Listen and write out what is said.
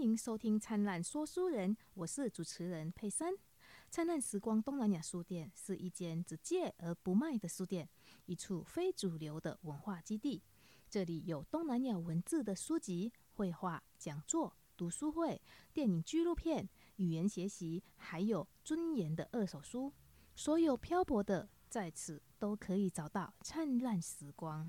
欢迎收听《灿烂说书人》，我是主持人佩森。《灿烂时光》东南亚书店是一间只借而不卖的书店，一处非主流的文化基地。这里有东南亚文字的书籍、绘画、讲座、读书会、电影纪录片、语言学习，还有尊严的二手书。所有漂泊的在此都可以找到《灿烂时光》。